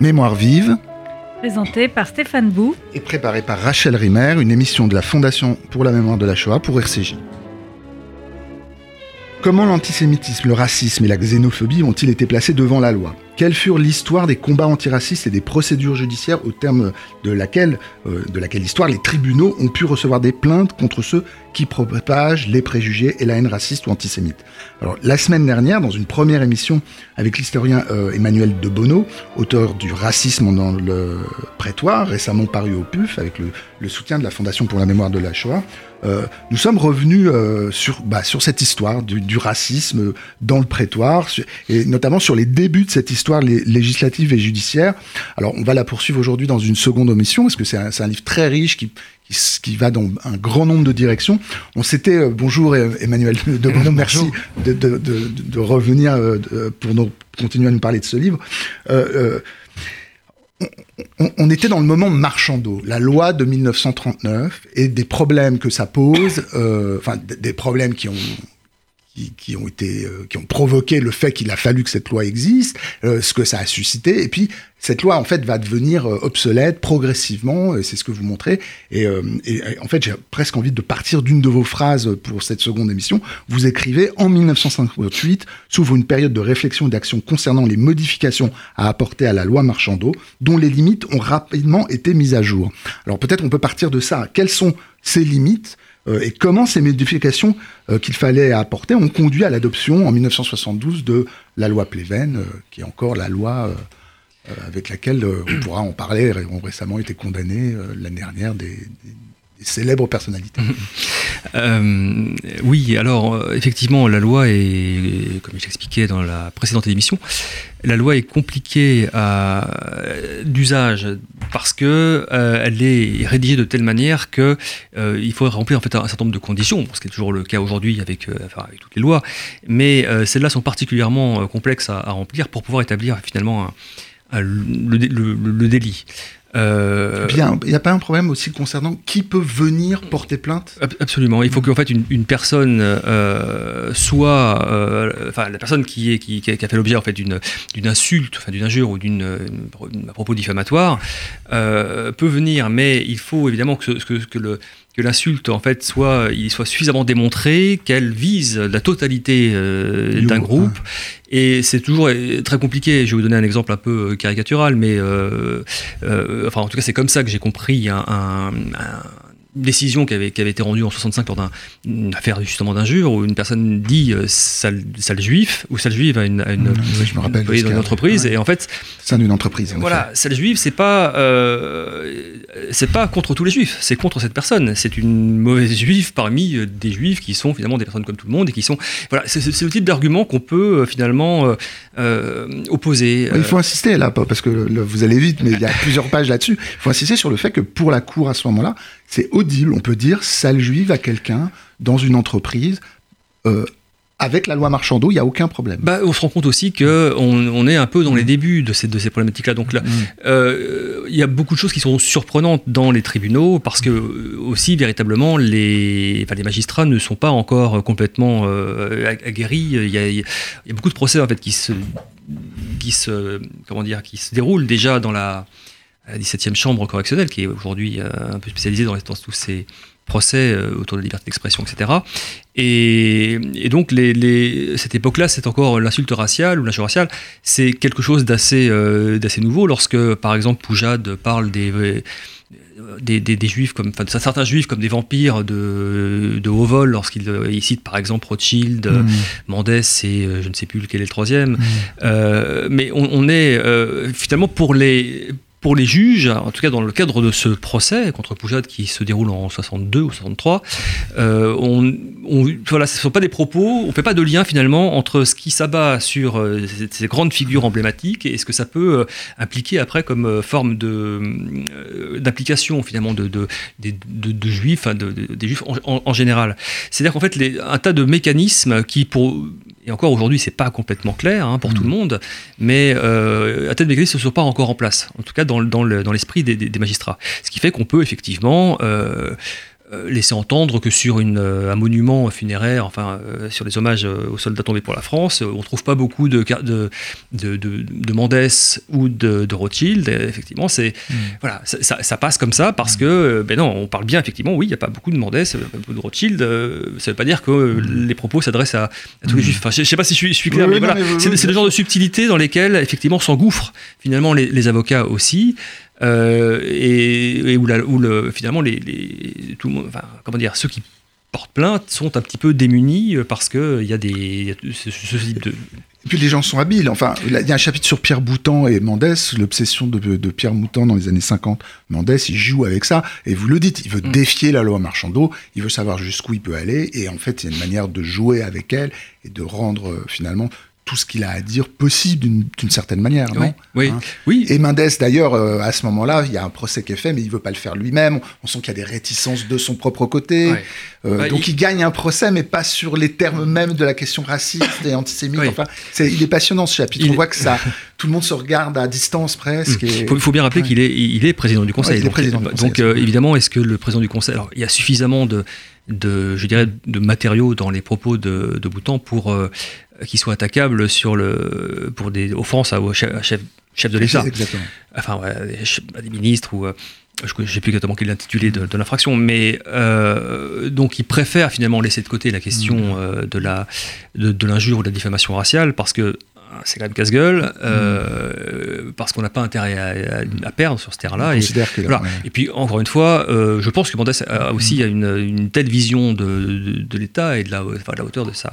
Mémoire vive. Présenté par Stéphane Bou. Et préparé par Rachel Rimer, une émission de la Fondation pour la mémoire de la Shoah pour RCJ. Comment l'antisémitisme, le racisme et la xénophobie ont-ils été placés devant la loi? Quelle furent l'histoire des combats antiracistes et des procédures judiciaires au terme de laquelle, euh, de laquelle histoire les tribunaux ont pu recevoir des plaintes contre ceux qui propagent les préjugés et la haine raciste ou antisémite Alors, la semaine dernière, dans une première émission avec l'historien euh, Emmanuel de Bono, auteur du Racisme dans le prétoire, récemment paru au PUF avec le, soutien de la Fondation pour la mémoire de la Shoah, euh, nous sommes revenus euh, sur, bah, sur cette histoire du, du, racisme dans le prétoire, et notamment sur les débuts de cette histoire législative et judiciaire. Alors, on va la poursuivre aujourd'hui dans une seconde omission, parce que c'est un, un, livre très riche qui, qui, qui, va dans un grand nombre de directions. On s'était, euh, bonjour Emmanuel de Bono, merci de, de, de, de, revenir euh, pour nous, continuer à nous parler de ce livre. Euh, on, on, était dans le moment marchando, la loi de 1939 et des problèmes que ça pose, euh, enfin des problèmes qui ont qui, ont été euh, qui ont provoqué le fait qu'il a fallu que cette loi existe, euh, ce que ça a suscité, et puis cette loi en fait va devenir euh, obsolète progressivement, c'est ce que vous montrez, et, et en fait j'ai presque envie de partir d'une de vos phrases pour cette seconde émission. Vous écrivez en 1958 s'ouvre une période de réflexion et d'action concernant les modifications à apporter à la loi Marchando, dont les limites ont rapidement été mises à jour. Alors peut-être on peut partir de ça. Quelles sont ces limites? euh, et comment ces modifications euh, qu'il fallait apporter ont conduit à l'adoption en 1972 de la loi Pleven, euh, qui est encore la loi avec laquelle on pourra en parler, ont récemment été condamnés l'année dernière des célèbres personnalités. euh, oui, alors effectivement, la loi est, comme je l'expliquais dans la précédente émission, la loi est compliquée d'usage parce que euh, elle est rédigée de telle manière que euh, il faut remplir en fait un, certain nombre de conditions, ce qui est toujours le cas aujourd'hui avec, euh, toutes les lois, mais celles-là sont particulièrement complexes à, remplir pour pouvoir établir finalement le, délit. Euh... Bien, il n'y a pas un problème aussi concernant qui peut venir porter plainte? Absolument. Il faut qu'en fait une, une personne euh, soit, euh, enfin la personne qui, est, qui, qui a fait l'objet en fait d'une insulte, enfin d'une injure ou d'une propos diffamatoire peut venir, mais il faut évidemment que, que, que le que l'insulte en fait soit il soit suffisamment démontré qu'elle vise la totalité euh, d'un groupe. et c'est toujours très compliqué. Je vais vous donner un exemple un peu caricatural mais euh, euh, enfin en tout cas c'est comme ça que j'ai compris un, un, un décision qui avait, qui avait été rendue en 65 lors d'une affaire justement d'injure où une personne dit euh, sale, sale juif ou sale juive à une, à une, oui, je me rappelle une, dans une entreprise ouais. et en fait c'est d'une entreprise voilà sale juive c'est pas euh, c'est pas contre tous les juifs c'est contre cette personne. C'est une mauvaise juive parmi euh, des juifs qui sont finalement des personnes comme tout le monde et qui sont voilà c'est le type d'argument qu'on peut finalement euh, opposer il faut insister là parce que le, vous allez vite mais il y a plusieurs pages là-dessus. Il faut insister sur le fait que pour la cour à ce moment-là c'est audible, on peut dire sale juive à quelqu'un dans une entreprise. Euh, avec la loi Marchando, il n'y a aucun problème. Bah, on se rend compte aussi qu'on on est un peu dans les débuts de ces, de ces problématiques-là. Donc là, il mmh. euh, y a beaucoup de choses qui sont surprenantes dans les tribunaux parce que aussi véritablement les, enfin, les magistrats ne sont pas encore complètement euh, aguerris. Il y, a, il y, a, beaucoup de procès en fait qui se, qui se, comment dire, qui se déroulent déjà dans la la 17e chambre correctionnelle, qui est aujourd'hui euh, un peu spécialisée dans, dans tous ces procès euh, autour de la liberté d'expression, etc. Et, et donc, les, les, cette époque-là, c'est encore l'insulte raciale ou l'injure raciale, c'est quelque chose d'assez euh, nouveau. Lorsque, par exemple, Poujade parle des. Des, des, des, juifs comme enfin certains juifs comme des vampires de, de haut vol lorsqu'il il cite par exemple Rothschild, mmh. Mendès et je ne sais plus lequel est le troisième. Mmh. Euh, mais on, on est euh, finalement pour les pour les juges, en tout cas dans le cadre de ce procès contre Poujade qui se déroule en 62 ou 63, euh, voilà, ce ne sont pas des propos, on ne fait pas de lien finalement entre ce qui s'abat sur euh, ces, grandes figures emblématiques et ce que ça peut euh, impliquer après comme forme euh, d'application finalement de, de, de, de juifs, hein, des juifs en, général. C'est-à-dire qu'en fait, un tas de mécanismes qui, pour, et encore aujourd'hui, c'est pas complètement clair hein, pour mmh. tout le monde, mais un tas de mécanismes ne sont pas encore en place, en tout cas dans, dans l'esprit le, dans des, des, des, magistrats. Ce qui fait qu'on peut effectivement... Euh, euh, laisser entendre que sur une, euh, un monument funéraire, enfin euh, sur les hommages aux soldats tombés pour la France, on ne trouve pas beaucoup de, de, de, de, Mendès ou de, de Rothschild. Et effectivement, c'est Mm. voilà, ça, passe comme ça parce que, euh, ben non, on parle bien effectivement, oui, il n'y a pas beaucoup de Mendès, euh, pas beaucoup de Rothschild. euh, ça ne veut pas dire que euh, les propos s'adressent à, à tous les juifs. Enfin, je ne sais pas si je suis, je suis clair, Mm. Oui, mais oui, voilà, oui, c'est le genre de subtilité dans lesquelles effectivement s'engouffrent finalement les, les avocats aussi. Euh, et, et où, la- où le, finalement les, les- tout le monde, enfin, comment dire, ceux qui portent plainte sont un petit peu démunis euh, parce que il y a des ce, ce type de Et puis les gens sont habiles. Enfin, il y a un chapitre sur Pierre Boutan et Mendès, l'obsession de, de Pierre Boutan dans les années 50. Mendès, il joue avec ça. Et vous le dites, il veut Mm. défier la loi Marchandeau. Il veut savoir jusqu'où il peut aller. Et en fait, il y a une manière de jouer avec elle et de rendre euh, finalement tout ce qu'il a à dire possible d'une certaine manière, oui, non oui, Hein oui. Et Mendes, d'ailleurs, euh, à ce moment-là, il y a un procès qui est fait, mais il veut pas le faire lui-même. On sent qu'il y a des réticences de son propre côté. Ouais. Euh, Bah, donc il- il... gagne un procès, mais pas sur les termes même de la question raciste et antisémite. Oui. Enfin, c'est, il est passionnant ce chapitre. Il On est- voit que ça, tout le monde se regarde à distance presque. et- Il faut, faut bien rappeler Ouais. qu'il est, il est président du Conseil. Ouais, il est donc, euh, évidemment, est-ce que le président du Conseil, alors il y a suffisamment de, de je dirais, de matériaux dans les propos de, de Boutan pour euh, qu'il soit attaquable sur le, pour des offenses à, à chef, chef de l'État. Enfin ouais, à des, ministres ou euh, je ne sais plus exactement quel est l'intitulé de, de l'infraction, mais euh, donc il préfère finalement laisser de côté la question euh, de la de, de l'injure ou de la diffamation raciale parce que euh, c'est quand même casse-gueule, euh, parce qu'on n'a pas intérêt à, à- à perdre sur ce terrain-là. Et, considère que voilà. ouais. et puis encore une fois, euh, je pense que Mendès a aussi une, une telle vision de, de- de l'État et de la, enfin, de la hauteur de sa,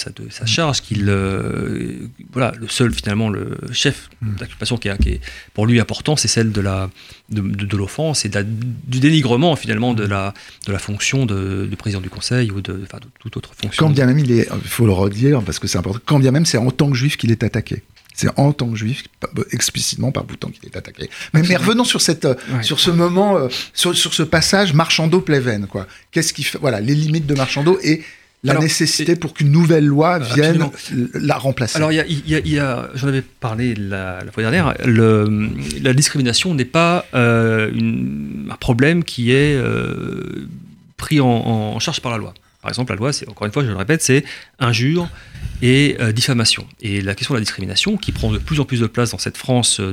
sa, de sa charge qu'il, euh, voilà, le seul finalement le chef d'occupation qui, a- qui est pour lui important, c'est celle de la de, de- de l'offense et la- du dénigrement finalement de la de la fonction de, de président du Conseil ou de, enfin, toute autre fonction. Quand bien même il est, il faut le redire parce que c'est important. Quand bien même c'est en tant que juif qu'il est attaqué. C'est en tant que juif, pas- explicitement par Boutan qu'il est attaqué. Mais, mais revenons sur cette, euh, Ouais. sur ce moment, euh, sur, sur ce passage Marchando-Pleven, quoi. Qu'est-ce qui fait, voilà, les limites de Marchando et la Alors, nécessité pour qu'une nouvelle loi vienne Absolument. la remplacer. Alors, il y a, il y a- il y a- j'en avais parlé la, la fois dernière, le- la discrimination n'est pas euh, une- un problème qui est euh, pris en, en charge par la loi. Par exemple, la loi, c'est encore une fois, je le répète, c'est injure et euh, diffamation. Et la question de la discrimination, qui prend de plus en plus de place dans cette France euh,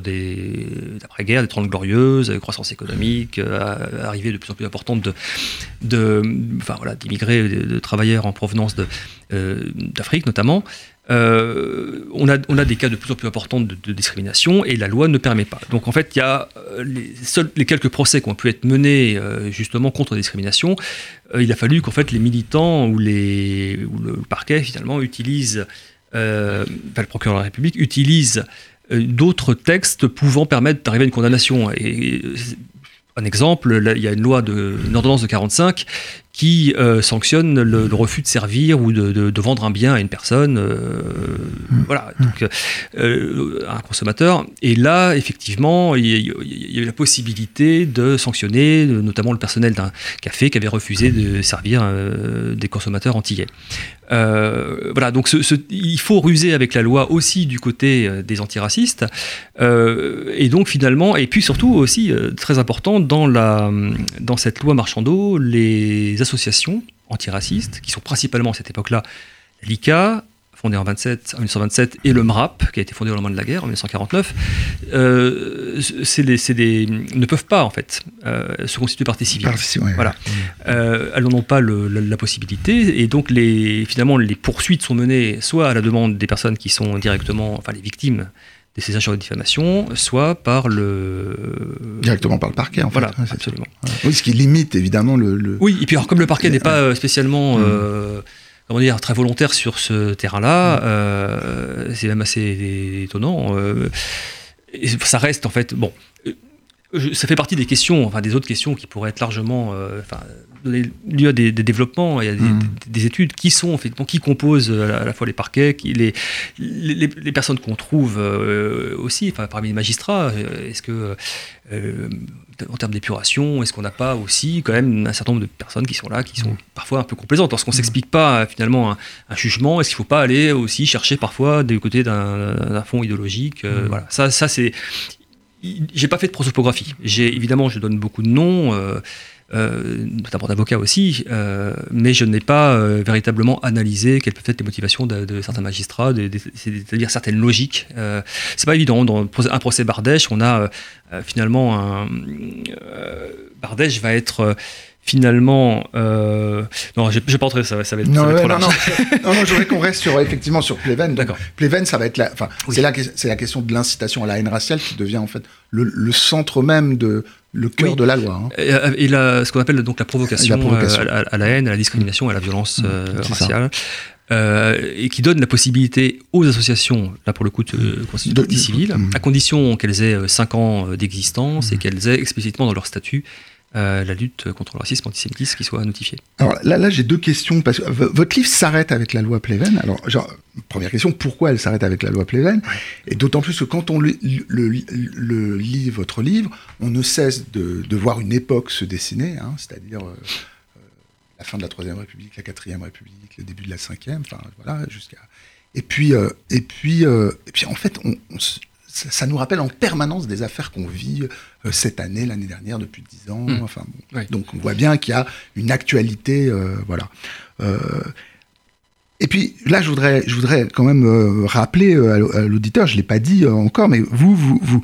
d'après-guerre, des Trente Glorieuses, euh, croissance économique, arrivée de plus en plus importante d'immigrés, de, travailleurs en provenance d'Afrique notamment. Euh, on, a, des cas de plus en plus importants de, discrimination et la loi ne permet pas. Donc en fait, il y a euh, les, seuls, les quelques procès qui ont pu être menés euh, justement contre la discrimination. Il a fallu qu'en fait les militants ou, les, le parquet finalement utilisent, enfin, le procureur de la République utilise d'autres textes pouvant permettre d'arriver à une condamnation. Et, un exemple, il y a une loi, de, une ordonnance de 45 qui euh, sanctionne le, le refus de servir ou de, de- de vendre un bien à une personne, euh, voilà, donc, euh, à un consommateur. Et là, effectivement, il y, a- il y a eu la possibilité de sanctionner, notamment le personnel d'un café qui avait refusé de servir des consommateurs antillais. Voilà, donc ce- ce- il faut ruser avec la loi aussi du côté des antiracistes. Et donc finalement, et puis surtout aussi, très important, dans, la, dans cette loi Marchando, les associations antiracistes, qui sont principalement à cette époque-là l'ICA, fondée en, 27, en 1927, et le MRAP, qui a été fondé au lendemain de la guerre, en 1949, euh, des- des- ne peuvent pas, en fait, euh, se constituer partie civile. Parti- ouais, Voilà. Euh, elles n'en ont pas le- la, la possibilité et donc les, finalement les poursuites sont menées soit à la demande des personnes qui sont directement, enfin les victimes de ces injures de diffamation, soit par le... Directement par le parquet, en fait. Voilà, c'est ça. absolument. Oui, ce qui limite évidemment le. le- Oui, et puis alors comme le parquet Et- n'est pas euh, spécialement... Mm. euh, Comment dire, très volontaire sur ce terrain-là, euh, c'est même assez étonnant. euh, et ça reste en fait, bon, je- ça fait partie des questions, enfin des autres questions qui pourraient être largement, euh, enfin, donner lieu à des, des développements, a des, Mm. des- des études qui sont effectivement, qui composent à la, à la fois les parquets, qui, les, les, les- les personnes qu'on trouve euh, aussi, enfin parmi les magistrats, euh, est-ce que euh, en termes d'épuration, est-ce qu'on n'a pas aussi quand même un certain nombre de personnes qui sont là, qui sont parfois un peu complaisantes Lorsqu'on ne s'explique pas euh, finalement un, un jugement, est-ce qu'il ne faut pas aller aussi chercher parfois du côté d'un fond idéologique euh, Mm. Voilà, ça, ça c'est j'ai pas fait de prosopographie. Évidemment, je donne beaucoup de noms. Euh, notamment d'avocats aussi, euh, mais je n'ai pas euh, véritablement analysé quelles peuvent être les motivations de, certains magistrats, c'est-à-dire certaines logiques. c'est pas évident. Dans un procès Bardèche, on a finalement un. Bardèche va être finalement, non, je, vais pas entrer, ça, ça va être, non, trop non, non, non, non, je voudrais qu'on reste sur effectivement sur Pleven. D'accord. Pleven, ça va être la, enfin, c'est la, c'est la question de l'incitation à la haine raciale qui devient en fait le, le centre même de le cœur de la loi. Hein. Et, ce qu'on appelle donc la provocation, euh, à, la haine, à la discrimination, à la violence mmh. euh, raciale. Euh, et qui donne la possibilité aux associations, là pour le coup, de constituer partie civile, mmh. à condition qu'elles aient 5 ans d'existence et mmh. qu'elles aient explicitement dans leur statut euh, la lutte contre le racisme, l'antisémitisme qui soit notifiée. Alors là, là j'ai deux questions. Parce que votre livre s'arrête avec la loi Pleven. Alors, genre, première question, pourquoi elle s'arrête avec la loi Pleven? Et d'autant plus que quand on le, lit, votre livre, on ne cesse de, voir une époque se dessiner, hein, c'est-à-dire euh, euh, la fin de la Troisième République, la Quatrième République, le début de la Cinquième, enfin voilà, jusqu'à... Et puis, et, puis, et puis, en fait, on, on ça, nous rappelle en permanence des affaires qu'on vit euh, cette année, l'année dernière, depuis dix ans. Mmh. Enfin, Donc on voit bien qu'il y a une actualité, euh, voilà. Euh, et puis là, je voudrais, je voudrais quand même rappeler à l'auditeur, je l'ai pas dit encore, mais vous, vous, vous,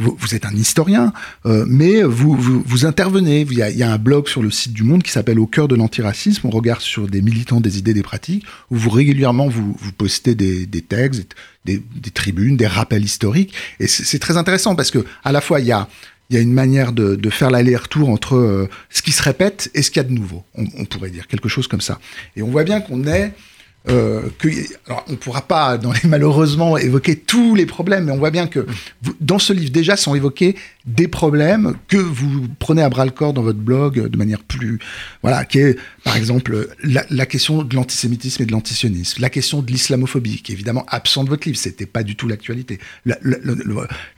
vous, êtes un historien, euh, mais vous, vous, intervenez. Il y, a, un blog sur le site du Monde qui s'appelle Au cœur de l'antiracisme. On regarde sur des militants, des idées, des pratiques, où vous régulièrement vous, postez des, textes, des, tribunes, des rappels historiques. Et c'est très intéressant parce que à la fois il y a il y a une manière de, faire l'aller-retour entre euh, ce qui se répète et ce qu'il y a de nouveau. On, pourrait dire quelque chose comme ça. Et on voit bien qu'on est euh, que, alors on ne pourra pas, dans les, malheureusement, évoquer tous les problèmes, mais on voit bien que dans ce livre déjà sont évoqués des problèmes que vous prenez à bras le corps dans votre blog de manière plus, voilà, qui est par exemple la, question de l'antisémitisme et de l'antisionisme, la question de l'islamophobie, qui est évidemment absente de votre livre, c'était pas du tout l'actualité, la,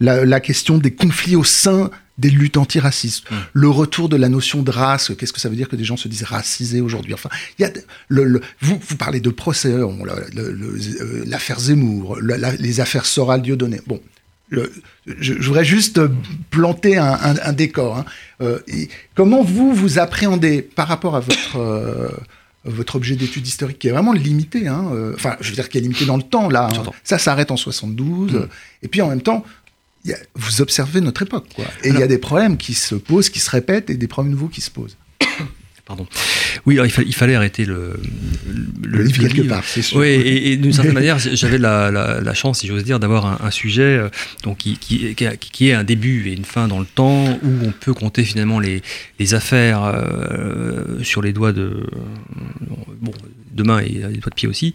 la, question des conflits au sein des luttes antiracistes, mmh. le retour de la notion de race, qu'est-ce que ça veut dire que des gens se disent racisés aujourd'hui? Enfin, il y a le, vous, vous parlez de procès, euh, l'affaire Zemmour, les affaires Soral Dieudonné. Bon, je, voudrais juste planter un, décor. Hein. Euh, comment vous vous appréhendez par rapport à votre euh, votre objet d'étude historique qui est vraiment limité, hein, enfin, je veux dire qui est limité dans le temps là. Hein. Ça s'arrête en 72, mmh. et puis en même temps, vous observez notre époque, quoi. Et il y a des problèmes qui se posent, qui se répètent, et des problèmes nouveaux qui se posent. Pardon. Oui, alors il, fallait arrêter le, le, livre quelque part, c'est sûr. Oui, et, d'une certaine manière, j'avais la, chance, si j'ose dire, d'avoir un, sujet euh, donc, qui, qui, qui, est un début et une fin dans le temps, où on peut compter finalement les, les affaires euh, sur les doigts de, bon, de main et des doigts de pied aussi.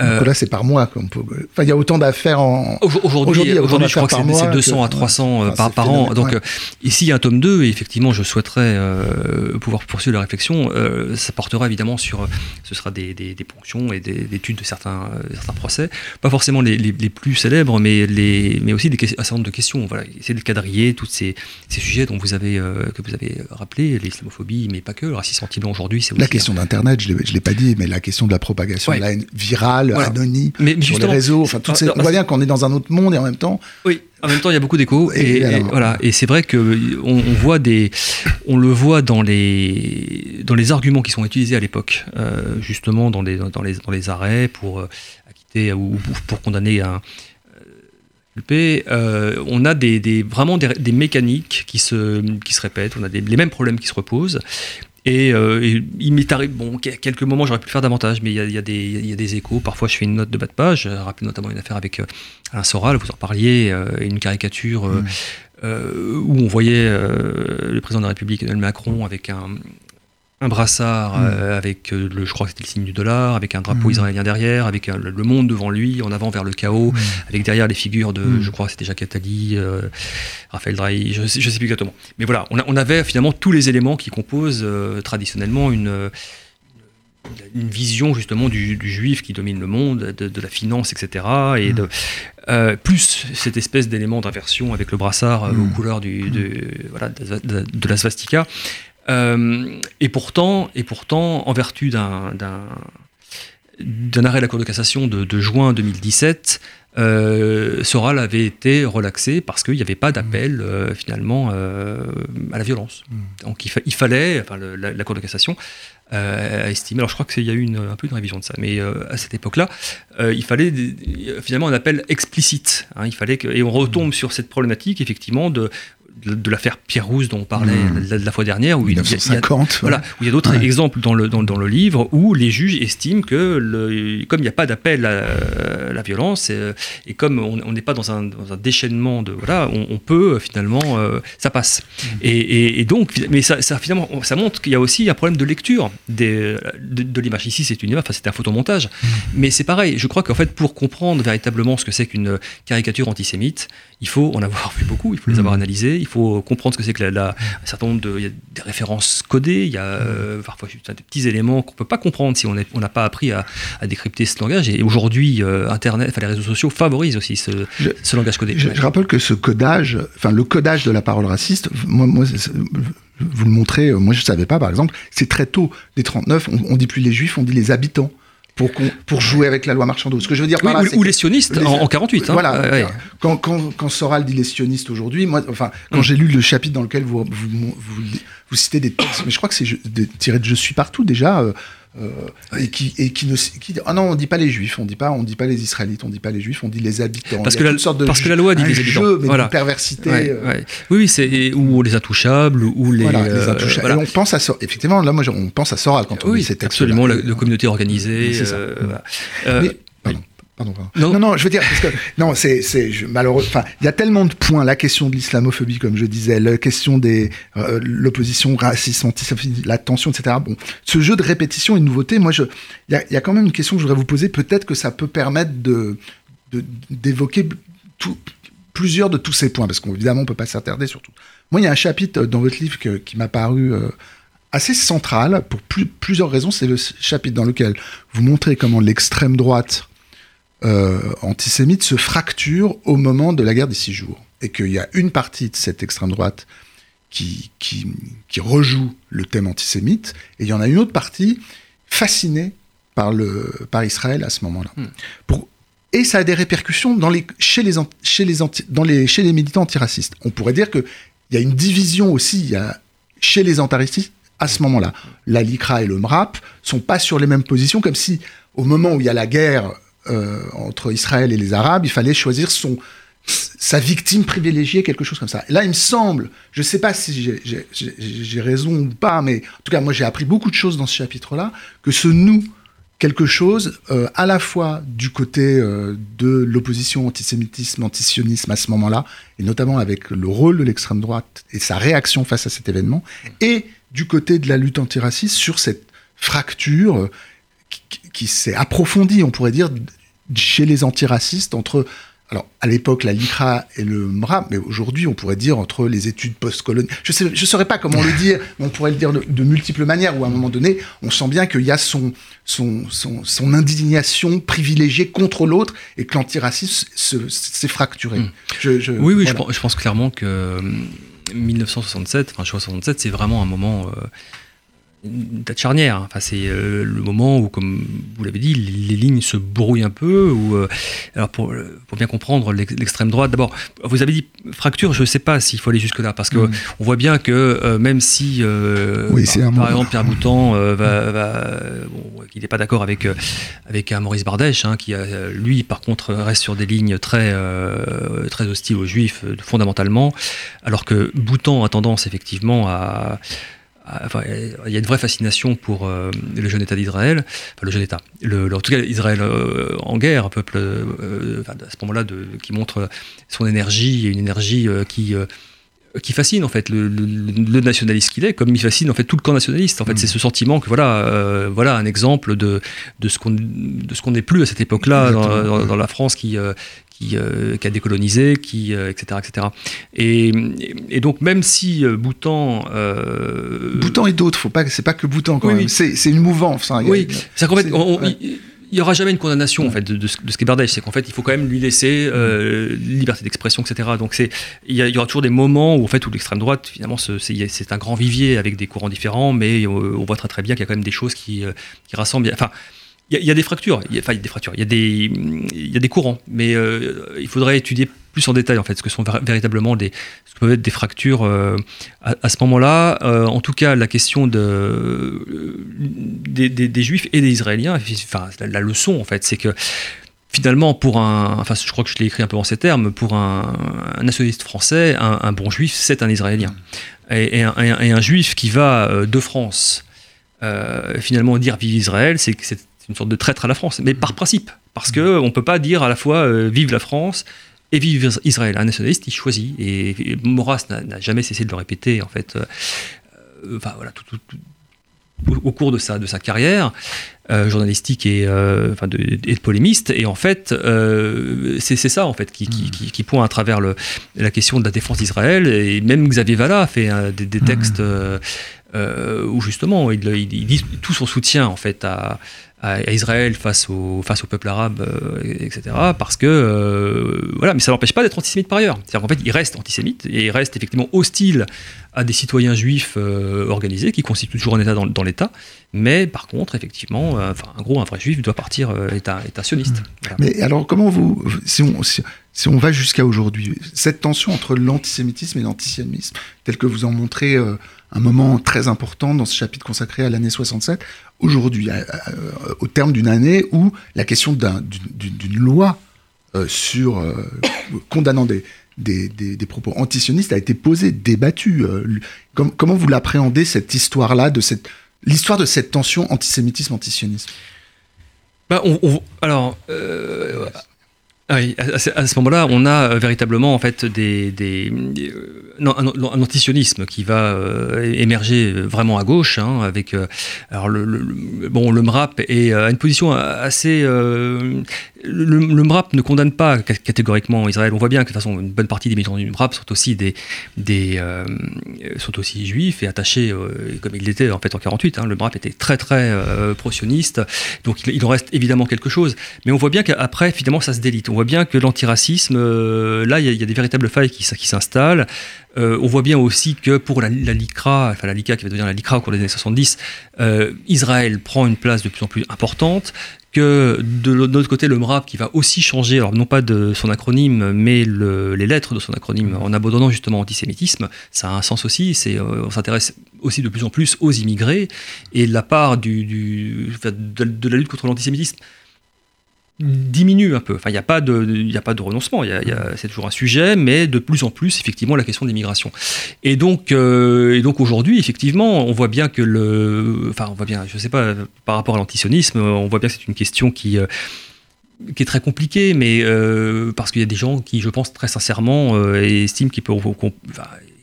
Euh, là, c'est par mois. Peut... Enfin, il y a autant d'affaires en. Aujourd'hui, je crois que c'est 200 à 300 euh, par, par an. Donc, euh, ici, il y a un tome 2, et effectivement, je souhaiterais pouvoir poursuivre la réflexion. ça portera évidemment sur. Ce sera des, des, des ponctions et des, études de certains, certains procès. Pas forcément les, les, plus célèbres, mais, les, mais aussi des, un certain nombre de questions. Voilà, essayer de quadriller tous ces, ces sujets dont vous avez, que vous avez rappelé, l'islamophobie, mais pas que, le racisme anti-blanc aujourd'hui. c'est La question d'Internet, je ne l'ai pas dit, mais la question de la propagation de la haine virale, anonyme, mais, sur les réseaux. Enfin, toutes ces... on voit bien qu'on est dans un autre monde et en même temps. Oui. En même temps, il y a beaucoup d'échos et, voilà. Et c'est vrai que on, voit des, on le voit dans les dans les arguments qui sont utilisés à l'époque, euh, justement dans les dans les dans les arrêts pour euh, acquitter ou pour condamner un euh, on a des, des vraiment des, des, mécaniques qui se, qui se répètent, on a des, les mêmes problèmes qui se reposent, euh, et, il m'est arrivé, bon, quelques moments j'aurais pu le faire davantage, mais il y, a, des échos. Parfois je fais une note de bas de page. J'ai rappelé notamment une affaire avec euh, Alain Soral, vous en parliez, euh, une caricature mm. où on voyait le président de la République, Emmanuel Macron, avec un, un brassard mm. euh, avec, euh, le, je crois que c'était le signe du dollar, avec un drapeau mm. israélien derrière, avec euh, le monde devant lui, en avant vers le chaos, mm. avec derrière les figures de, je crois que c'était Jacques Attali, Raphaël Drahi, je ne sais, plus exactement. Mais voilà, on, avait finalement tous les éléments qui composent traditionnellement une, une vision justement du, juif qui domine le monde, de, la finance, etc. Et de, plus cette espèce d'élément d'inversion avec le brassard aux couleurs du, de, voilà, de, la svastika. Euh, et, pourtant, et pourtant, en vertu d'un d'un arrêt de la Cour de cassation de, juin 2017, euh, Soral avait été relaxé parce qu'il n'y avait pas d'appel euh, finalement à la violence. Mm. Donc il, fallait, enfin la, Cour de cassation a estimé, alors je crois qu'il y a eu une, un peu une révision de ça, mais à cette époque-là, il fallait finalement un appel explicite. Hein. il fallait que, et on retombe sur cette problématique effectivement de de, l'affaire Pierre Rousse dont on parlait mmh. la, fois dernière, où il, y a, voilà, où il y a d'autres exemples dans le, dans, dans, le livre où les juges estiment que le, comme il n'y a pas d'appel à, la violence et, et comme on n'est pas dans un, dans un, déchaînement de voilà, on, peut finalement euh, ça passe. Mmh. Et, et, donc, mais ça, ça, finalement ça montre qu'il y a aussi un problème de lecture des, de, l'image. Ici, c'est une image, enfin c'est un photomontage, mmh. mais c'est pareil. Je crois qu'en fait, pour comprendre véritablement ce que c'est qu'une caricature antisémite, il faut en avoir vu beaucoup, il faut les avoir analysées, il faut comprendre ce que c'est que la, un certain nombre de, il y a des références codées, il y a euh, parfois des petits éléments qu'on peut pas comprendre si on n'a pas appris à, décrypter ce langage. Et aujourd'hui, euh, Internet, enfin les réseaux sociaux favorisent aussi ce, langage codé. Je, rappelle que ce codage, enfin le codage de la parole raciste, moi, moi vous le montrez, moi je savais pas par exemple, c'est très tôt, dès 39, on, on dit plus les juifs, on dit les habitants pour, pour jouer avec la loi Marchandeau. Ce que je veux dire par ou, les sionistes en, 48. Hein. Voilà. Quand, quand, quand, Soral dit les sionistes aujourd'hui, moi, enfin, quand mm. j'ai lu le chapitre dans lequel vous, vous, vous, citez des textes, mais je crois que c'est tiré de Je suis partout déjà. Euh, euh, et qui et qui ne qui, ah non on dit pas les juifs on dit pas on dit pas les israélites on dit pas les juifs on dit les habitants. Parce que la, sorte de parce que la loi dit les habitants. jeu, mais voilà. perversité euh. oui oui c'est ou les intouchables ou les, voilà, les euh, intouchables. on pense à effectivement là moi on pense à Soral quand on oui, ces textes absolument la, communauté organisée c'est ça. Mais, Pardon, Non. non, je veux dire, parce que, non, c'est, c'est, malheureux, enfin, il y a tellement de points, la question de l'islamophobie, comme je disais, la question des, euh, l'opposition racisme, antisémitisme, la tension, etc. Bon, ce jeu de répétition et de nouveauté, moi, je, il y a, y a, quand même une question que je voudrais vous poser, peut-être que ça peut permettre de, de d'évoquer tout, plusieurs de tous ces points, parce qu'évidemment, on peut pas s'attarder sur tout. Moi, il y a un chapitre dans votre livre qui m'a paru euh, assez central pour plusieurs raisons. C'est le chapitre dans lequel vous montrez comment l'extrême droite euh, antisémite se fracture au moment de la guerre des six jours. Et qu'il y a une partie de cette extrême droite qui, qui, rejoue le thème antisémite, et il y en a une autre partie fascinée par, le, par Israël à ce moment-là. Hmm. Et ça a des répercussions dans les, chez, les, chez, les dans les, chez les militants antiracistes. On pourrait dire qu'il y a une division aussi il y a, chez les antiracistes à ce moment-là. La LICRA et le MRAP sont pas sur les mêmes positions, comme si au moment où il y a la guerre euh, entre Israël et les Arabes, il fallait choisir son, sa victime privilégiée, quelque chose comme ça. Et là, il me semble, je ne sais pas si j'ai raison ou pas, mais en tout cas, moi j'ai appris beaucoup de choses dans ce chapitre-là, que ce nous quelque chose euh, à la fois du côté euh, de l'opposition antisémitisme, antisionisme à ce moment-là, et notamment avec le rôle de l'extrême droite et sa réaction face à cet événement, et du côté de la lutte antiraciste sur cette fracture s'est approfondie, on pourrait dire, chez les antiracistes entre alors, à l'époque, la LICRA et le MRA, mais aujourd'hui, on pourrait dire entre les études postcoloniales. Je ne je saurais pas comment le dire, mais on pourrait le dire de, multiples manières, où à un moment donné, on sent bien qu'il y a son, son, son, indignation privilégiée contre l'autre et que l'antiracisme s'est fracturé. Hmm. Je, oui, oui, je, pense, clairement que 1967, enfin, 67, c'est vraiment un moment. Euh, une date charnière. Enfin, c'est euh, le moment où, comme vous l'avez dit, les, lignes se brouillent un peu. Ou euh, alors pour, pour, bien comprendre l'extrême droite, d'abord, vous avez dit fracture. Je ne sais pas s'il faut aller jusque là, parce que mm. on voit bien que euh, même si, par, exemple, Pierre Boutan va, va bon, il n'est pas d'accord avec avec un Maurice Bardèche, hein, qui lui, par contre, reste sur des lignes très très hostiles aux Juifs fondamentalement, alors que Boutan a tendance effectivement à Enfin, il y a une vraie fascination pour euh, le jeune État d'Israël, enfin le jeune État, le, en tout cas Israël euh, en guerre, un peuple euh, à ce moment-là qui montre son énergie, et une énergie qui qui fascine en fait le, nationaliste qu'il est, comme il fascine en fait tout le camp nationaliste. En fait, mm. c'est ce sentiment que voilà, voilà un exemple de, de ce qu'on de ce qu'on n'est plus à cette époque-là dans, la France qui euh, qui, a décolonisé, qui, etc., euh, etc. Et, et, donc même si euh, Bhoutan, Bhoutan et d'autres, faut pas, c'est pas que Bhoutan quand même. C'est, une mouvance. Hein, oui, c'est qu'en fait, il n'y aura jamais une condamnation en fait de, de, ce, qu'est Bardèche, c'est qu'en fait il faut quand même lui laisser liberté d'expression, etc. Donc c'est il y, aura toujours des moments où en fait où l'extrême droite finalement c'est, un grand vivier avec des courants différents, mais on, voit très très bien qu'il y a quand même des choses qui, qui rassemblent. Enfin il y, a des fractures, il y a, des fractures, il y y a des courants, mais il faudrait étudier plus en détail en fait ce que sont véritablement des, ce peuvent être des fractures à, ce moment-là. en tout cas, la question de, des, des, juifs et des israéliens, enfin la, leçon en fait, c'est que finalement, pour un, enfin, je crois que je l'ai écrit un peu en ces termes, pour un, nationaliste français, un, bon juif, c'est un Israélien. Et, un, juif qui va euh, de France, euh, finalement, dire vive Israël, c'est c'est une sorte de traître à la France, mais par principe, parce que on peut pas dire à la fois euh, vive la France et vive Israël. Un nationaliste, il choisit, et, Maurras n'a jamais cessé de le répéter, en fait. enfin voilà, tout, au, cours de sa, de sa carrière. Euh, journalistique et, euh, enfin de, et de polémiste. Et en fait, euh, c'est ça en fait qui, qui, hmm. qui, pointe à travers le, la question de la défense d'Israël. Et même Xavier Vallat a fait des, des, hmm. textes où justement il, il, dit tout son soutien en fait à, à Israël face au, face au peuple arabe, etc. Parce que, voilà, mais ça n'empêche pas d'être antisémite par ailleurs. C'est-à-dire qu'en fait, il reste antisémite et il reste effectivement hostile à des citoyens juifs euh, organisés qui constituent toujours un État dans, l'État. Mais par contre, effectivement, euh, enfin, en gros, un vrai juif doit partir euh, état, état, sioniste. Mmh. Mais alors, comment vous, si on, si, on va jusqu'à aujourd'hui, cette tension entre l'antisémitisme et l'antisionisme, tel que vous en montrez un moment très important dans ce chapitre consacré à l'année 67, aujourd'hui, au terme d'une année où la question d'une loi sur condamnant des, des, propos antisionistes a été posé, débattu. Euh, comment vous l'appréhendez, cette histoire-là, de cette, l'histoire de cette tension antisémitisme-antisionisme? Bah, Alors, euh, à, ce moment-là, on a euh, véritablement en fait des, un, antisionisme qui va émerger vraiment à gauche, hein, avec alors le, bon le MRAP est à une position assez le, MRAP ne condamne pas catégoriquement Israël. On voit bien que de toute façon, une bonne partie des militants du MRAP euh, sont aussi juifs et attachés, euh, comme il l'était en fait en 48. Hein. le MRAP était très très euh, pro-sioniste, donc il, en reste évidemment quelque chose. Mais on voit bien qu'après, finalement, ça se délite. On voit bien que l'antiracisme, là, il y, a des véritables failles qui s'installent. On voit bien aussi que pour la, LICRA, enfin la LICA qui va devenir la LICRA au cours des années 70, Israël prend une place de plus en plus importante, que de l'autre côté, le MRAP qui va aussi changer, alors non pas de son acronyme, mais les lettres de son acronyme, en abandonnant justement antisémitisme, ça a un sens aussi. Euh, on s'intéresse aussi de plus en plus aux immigrés et la part de, la lutte contre l'antisémitisme diminue un peu. Enfin, il n'y a, pas de, a pas de renoncement, y a, c'est toujours un sujet, mais de plus en plus, effectivement, la question de l'immigration. Et donc, euh, et donc aujourd'hui, effectivement, on voit bien que le... Enfin, on voit bien, je ne sais pas, par rapport à l'antisionisme, on voit bien que c'est une question qui... Euh, qui est très compliquée, mais euh, parce qu'il y a des gens qui, je pense, très sincèrement, estiment qu'ils peuvent,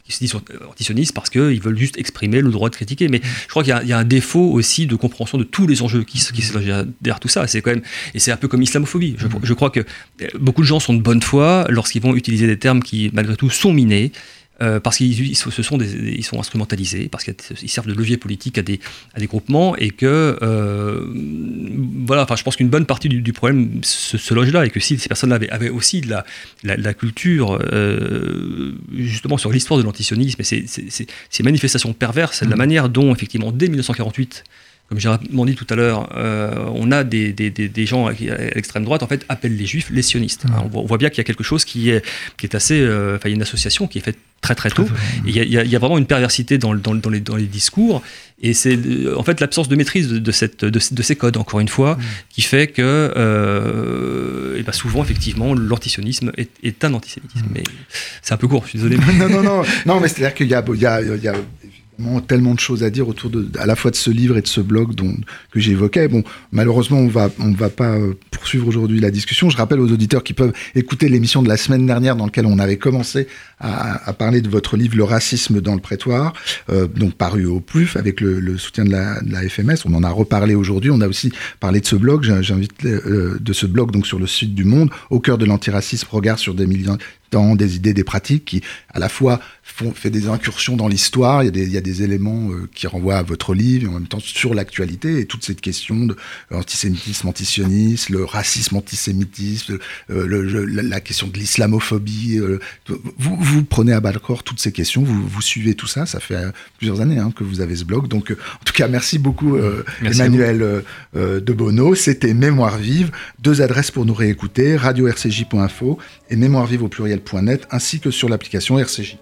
qui se disent antisionistes parce qu'ils veulent juste exprimer le droit de critiquer. Mais je crois qu'il y, a un défaut aussi de compréhension de tous les enjeux qui, qui se derrière tout ça. C'est quand même, et c'est un peu comme l'islamophobie. Je, je, crois que euh, beaucoup de gens sont de bonne foi lorsqu'ils vont utiliser des termes qui, malgré tout, sont minés. Euh, parce qu'ils sont, ils sont instrumentalisés, parce qu'ils servent de levier politique à des, à des groupements, et que, euh, voilà, enfin, je pense qu'une bonne partie du, problème se, loge là, et que si ces personnes-là avaient, aussi de la, la, culture, euh, justement, sur l'histoire de l'antisionisme, et ces, manifestations perverses, la mmh. manière dont, effectivement, dès 1948, comme j'ai dit tout à l'heure, euh, on a des, des, des, gens à l'extrême droite en fait appellent les juifs les sionistes. Hein, on, voit, bien qu'il y a quelque chose qui est, qui est assez, euh, enfin il y a une association qui est faite très très tôt. Il y, y, a vraiment une perversité dans, dans, dans, les, dans les, discours et c'est euh, en fait l'absence de maîtrise de, cette, de, ces codes encore une fois qui fait que et ben souvent effectivement l'antisionisme est, est, un antisémitisme. Mais c'est un peu court, je suis désolé. non non non non mais c'est à dire qu'il y a, il y a, il y a tellement de choses à dire autour de, à la fois de ce livre et de ce blog dont, que j'évoquais. Bon, malheureusement, on va, on va pas euh, poursuivre aujourd'hui la discussion. Je rappelle aux auditeurs qui peuvent écouter l'émission de la semaine dernière dans laquelle on avait commencé à, à parler de votre livre Le racisme dans le prétoire, euh, donc paru au PLUF avec le, le soutien de la, de la, FMS. On en a reparlé aujourd'hui. On a aussi parlé de ce blog. J'invite euh, de ce blog donc sur le site du Monde, au cœur de l'antiracisme, regard sur des des idées, des pratiques qui, à la fois, font, fait des incursions dans l'histoire. Il, il, y a des éléments euh, qui renvoient à votre livre, et en même temps sur l'actualité et toute cette question de l'antisémitisme, antisionisme, le racisme, antisémitisme, euh, le, la, question de l'islamophobie. Euh, vous, vous prenez à bas le corps toutes ces questions, vous, vous suivez tout ça. Ça fait plusieurs années hein, que vous avez ce blog. Donc, en tout cas, merci beaucoup, Emmanuel de Bono. C'était Mémoire vive. Deux adresses pour nous réécouter radio-rcj.info et mémoire vive au ainsi que sur l'application RCJ.